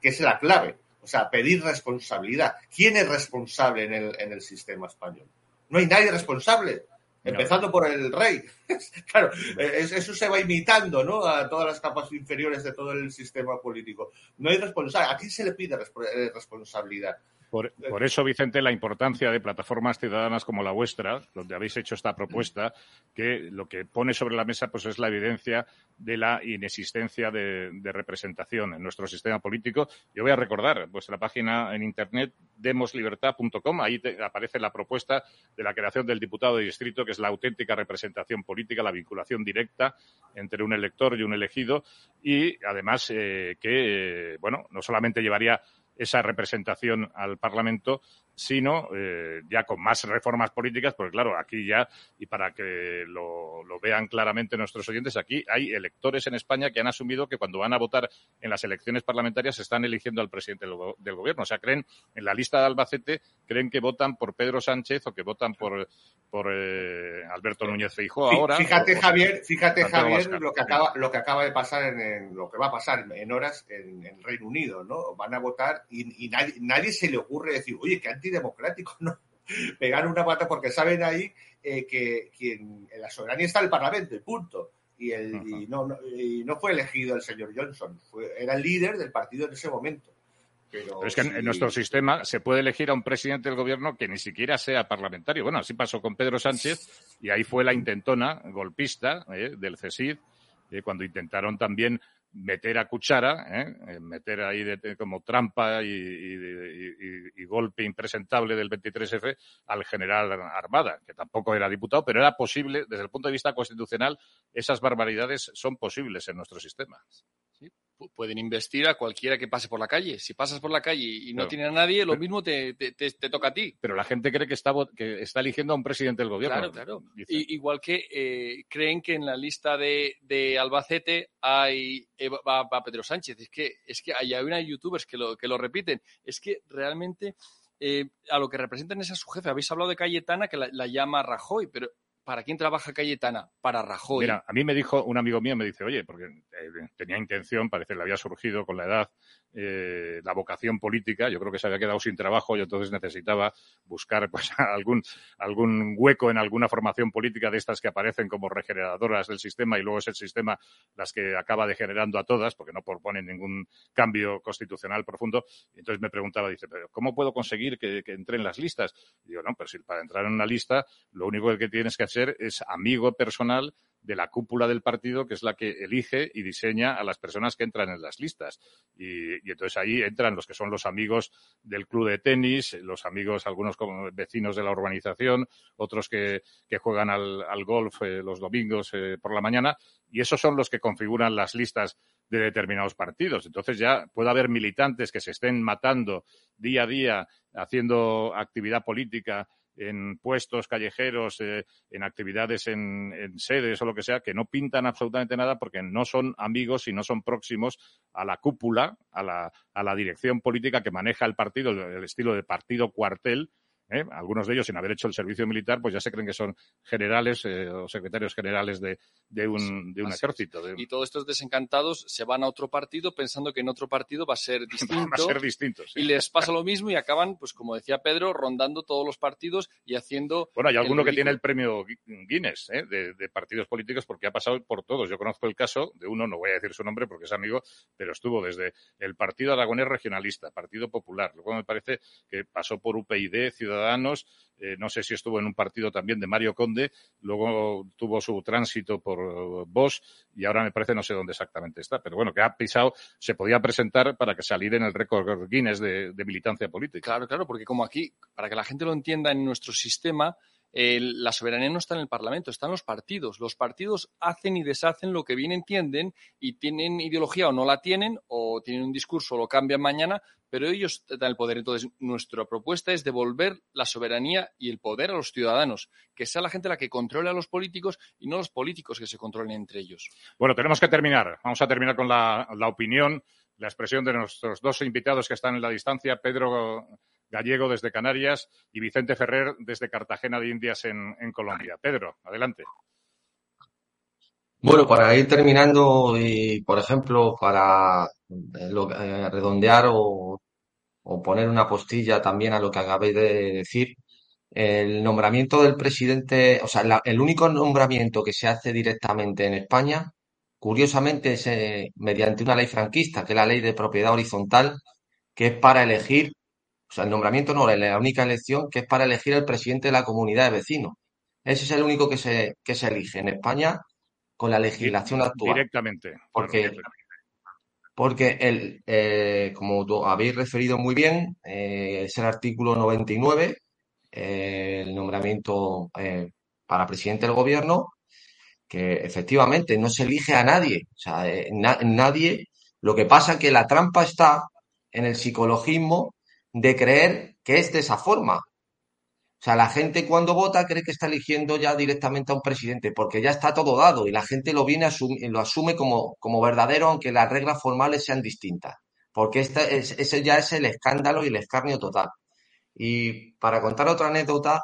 que es la clave. O sea, pedir responsabilidad. ¿Quién es responsable en el, en el sistema español? No hay nadie responsable. Empezando por el rey. claro, eso se va imitando, ¿no? A todas las capas inferiores de todo el sistema político. No hay responsable. ¿A quién se le pide eh, responsabilidad? Por, eso, Vicente, la importancia de plataformas ciudadanas como la vuestra, donde habéis hecho esta propuesta, que lo que pone sobre la mesa pues, es la evidencia de la inexistencia de, representación en nuestro sistema político. Yo voy a recordar vuestra página en internet, demoslibertad.com. Ahí aparece la propuesta de la creación del diputado de distrito, que es la auténtica representación política, la vinculación directa entre un elector y un elegido, y además eh, que, eh, bueno, no solamente llevaría esa representación al Parlamento, sino eh, ya con más reformas políticas, porque claro, aquí ya, y para que lo, vean claramente nuestros oyentes, aquí hay electores en España que han asumido que cuando van a votar en las elecciones parlamentarias están eligiendo al presidente del, gobierno. O sea, creen, en la lista de Albacete, creen que votan por Pedro Sánchez o que votan por, por eh, Alberto Núñez Feijóo ahora. Fíjate, Javier, fíjate, Javier, lo que acaba, lo que acaba de pasar en, lo que va a pasar en horas en, el Reino Unido, ¿no? Van a votar y, nadie, nadie se le ocurre decir, oye, qué antidemocrático, ¿no? Pegar una pata porque saben ahí eh, que quien en la soberanía está el Parlamento, y punto. Y, el, y, no, no, fue elegido el señor Johnson, fue, era el líder del partido en ese momento. Pero, es que en, nuestro sistema se puede elegir a un presidente del gobierno que ni siquiera sea parlamentario. Bueno, así pasó con Pedro Sánchez y ahí fue la intentona golpista eh, del CESID, eh, cuando intentaron también meter a cuchara, ¿eh? meter ahí como trampa y, golpe impresentable del 23F al general Armada, que tampoco era diputado, pero era posible, desde el punto de vista constitucional, esas barbaridades son posibles en nuestro sistema pueden investir a cualquiera que pase por la calle. Si pasas por la calle y no tiene a nadie, lo mismo te, toca a ti. Pero la gente cree que está, que está eligiendo a un presidente del gobierno. Claro, claro. igual que eh, creen que en la lista de, Albacete hay eh, va, Pedro Sánchez. Es que, es que hay, una youtubers que lo, que lo repiten. Es que realmente eh, a lo que representan es a su jefe. Habéis hablado de Cayetana que la, la llama Rajoy, pero ¿Para quién trabaja Cayetana? Para Rajoy. Mira, a mí me dijo un amigo mío, me dice, oye, porque eh, tenía intención, parece que le había surgido con la edad, eh, la vocación política. Yo creo que se había quedado sin trabajo y entonces necesitaba buscar pues algún, algún hueco en alguna formación política de estas que aparecen como regeneradoras del sistema y luego es el sistema las que acaba degenerando a todas porque no proponen ningún cambio constitucional profundo. Y entonces me preguntaba, dice, pero ¿cómo puedo conseguir que, entre en las listas? Y digo, no, pero si para entrar en una lista lo único que tienes que hacer es amigo personal de la cúpula del partido, que es la que elige y diseña a las personas que entran en las listas. Y, entonces ahí entran los que son los amigos del club de tenis, los amigos, algunos como vecinos de la urbanización, otros que, juegan al, golf eh, los domingos eh, por la mañana, y esos son los que configuran las listas de determinados partidos. Entonces ya puede haber militantes que se estén matando día a día haciendo actividad política en puestos callejeros, eh, en actividades en, sedes o lo que sea, que no pintan absolutamente nada porque no son amigos y no son próximos a la cúpula, a la, a la dirección política que maneja el partido, el estilo de partido cuartel, ¿eh? Algunos de ellos, sin haber hecho el servicio militar, pues ya se creen que son generales eh, o secretarios generales de, un, de un ejército. Y todos estos desencantados se van a otro partido pensando que en otro partido va a ser distinto. va a ser distinto, Y les pasa lo mismo y acaban, pues como decía Pedro, rondando todos los partidos y haciendo... Bueno, hay alguno que tiene el premio Guinness ¿eh? de, partidos políticos porque ha pasado por todos. Yo conozco el caso de uno, no voy a decir su nombre porque es amigo, pero estuvo desde el Partido Aragonés Regionalista, Partido Popular. Luego me parece que pasó por UPyD, Ciudadanos Ciudadanos, eh, no sé si estuvo en un partido también de Mario Conde, luego tuvo su tránsito por Bosch y ahora me parece no sé dónde exactamente está, pero bueno, que ha pisado, se podía presentar para que saliera en el récord Guinness de, de militancia política. Claro, claro, porque como aquí, para que la gente lo entienda en nuestro sistema, la soberanía no está en el Parlamento, está en los partidos. Los partidos hacen y deshacen lo que bien entienden y tienen ideología o no la tienen, o tienen un discurso o lo cambian mañana, pero ellos dan el poder. Entonces, nuestra propuesta es devolver la soberanía y el poder a los ciudadanos, que sea la gente la que controle a los políticos y no los políticos que se controlen entre ellos. Bueno, tenemos que terminar. Vamos a terminar con la, opinión la expresión de nuestros dos invitados que están en la distancia, Pedro Gallego desde Canarias y Vicente Ferrer desde Cartagena de Indias en, Colombia. Pedro, adelante. Bueno, para ir terminando y, por ejemplo, para eh, eh, redondear o, poner una postilla también a lo que acabéis de decir, el nombramiento del presidente, o sea, el único nombramiento que se hace directamente en España, curiosamente, es eh, mediante una ley franquista, que es la ley de propiedad horizontal, que es para elegir o sea, el nombramiento no es la única elección que es para elegir el presidente de la comunidad de vecinos. Ese es el único que se, que se elige en España con la legislación actual. Directamente. Porque, porque el, eh, como habéis referido muy bien, eh, es el artículo 99, eh, el nombramiento para presidente del gobierno, que efectivamente no se elige a nadie. O sea, nadie. Lo que pasa que la trampa está en el psicologismo de creer que es de esa forma. O sea, la gente cuando vota cree que está eligiendo ya directamente a un presidente, porque ya está todo dado y la gente lo viene lo asume como, como verdadero, aunque las reglas formales sean distintas. Porque este ese ya es el escándalo y el escarnio total. Y para contar otra anécdota,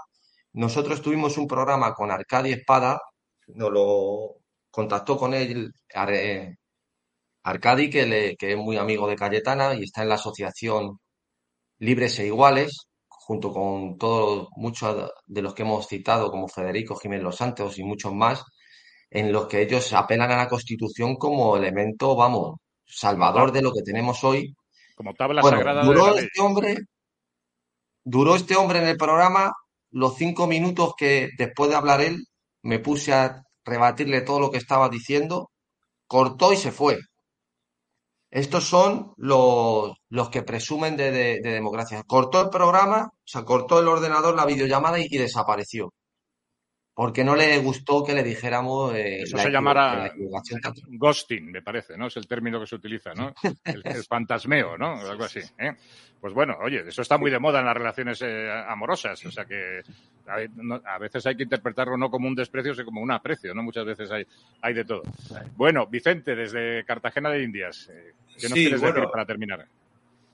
nosotros tuvimos un programa con Arcadi Espada, nos lo contactó con él Arcadi, que, le, que es muy amigo de Cayetana y está en la asociación libres e iguales, junto con todos muchos de los que hemos citado, como Federico Jiménez Los Santos y muchos más, en los que ellos apelan a la Constitución como elemento, vamos, salvador de lo que tenemos hoy. Como tabla sagrada duró este hombre, duró este hombre en el programa los cinco minutos que después de hablar él me puse a rebatirle todo lo que estaba diciendo, cortó y se fue. Estos son los, los que presumen de, democracia. Cortó el programa, o sea, cortó el ordenador, la videollamada y, desapareció. Porque no le gustó que le dijéramos. Eh, Eso se llamará ghosting, me parece, ¿no? Es el término que se utiliza, ¿no? El, fantasmeo, ¿no? Algo así. ¿eh? Pues bueno, oye, eso está muy de moda en las relaciones eh, amorosas. O sea que a, veces hay que interpretarlo no como un desprecio, sino como un aprecio, ¿no? Muchas veces hay, hay de todo. Bueno, Vicente, desde Cartagena de Indias, eh, ¿qué nos quieres decir para terminar?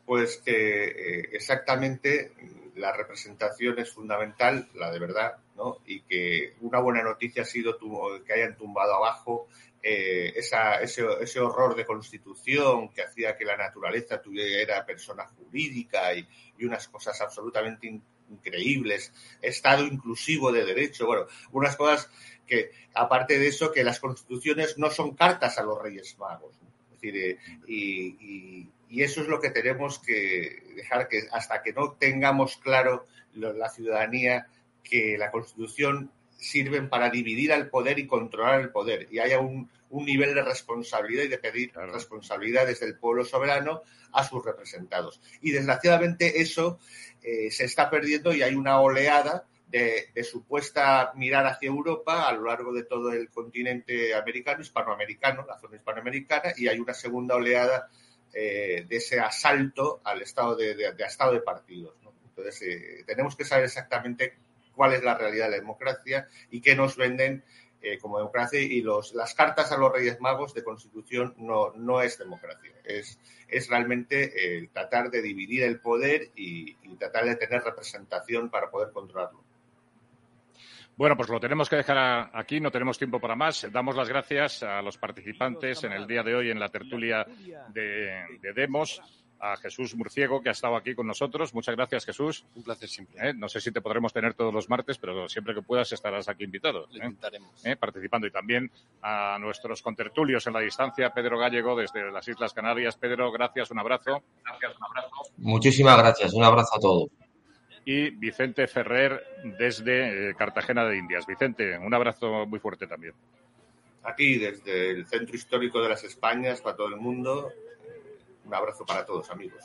Pues que eh, exactamente la representación es fundamental, la de verdad, ¿no? Y que una buena noticia ha sido que hayan tumbado abajo eh, esa, ese, ese, horror de constitución que hacía que la naturaleza tuviera persona jurídica y, unas cosas absolutamente increíbles, Estado inclusivo de derecho, bueno, unas cosas que, aparte de eso, que las constituciones no son cartas a los Reyes Magos. Es decir, eh, y, eso es lo que tenemos que dejar que hasta que no tengamos claro la ciudadanía que la constitución sirven para dividir al poder y controlar el poder y haya un, un nivel de responsabilidad y de pedir responsabilidad desde el pueblo soberano a sus representados. Y desgraciadamente eso eh, se está perdiendo y hay una oleada de, supuesta mirar hacia Europa a lo largo de todo el continente americano, hispanoamericano, la zona hispanoamericana, y hay una segunda oleada eh, de ese asalto al estado de, estado de partidos. Entonces, eh, tenemos que saber exactamente cuál es la realidad de la democracia y qué nos venden eh, como democracia y los, las cartas a los Reyes Magos de Constitución no, es democracia, es, es realmente eh, tratar de dividir el poder y, tratar de tener representación para poder controlarlo. Bueno, pues lo tenemos que dejar aquí, no tenemos tiempo para más. Damos las gracias a los participantes en el día de hoy en la tertulia de, de Demos a Jesús Murciego, que ha estado aquí con nosotros. Muchas gracias, Jesús. Un placer siempre. ¿Eh? No sé si te podremos tener todos los martes, pero siempre que puedas estarás aquí invitado. ¿eh? ¿Eh? Participando. Y también a nuestros contertulios en la distancia, Pedro Gallego, desde las Islas Canarias. Pedro, gracias, un abrazo. Gracias, un abrazo. Muchísimas gracias, un abrazo a todos. Y Vicente Ferrer, desde Cartagena de Indias. Vicente, un abrazo muy fuerte también. Aquí, desde el Centro Histórico de las Españas, para todo el mundo, Un abrazo para todos, amigos.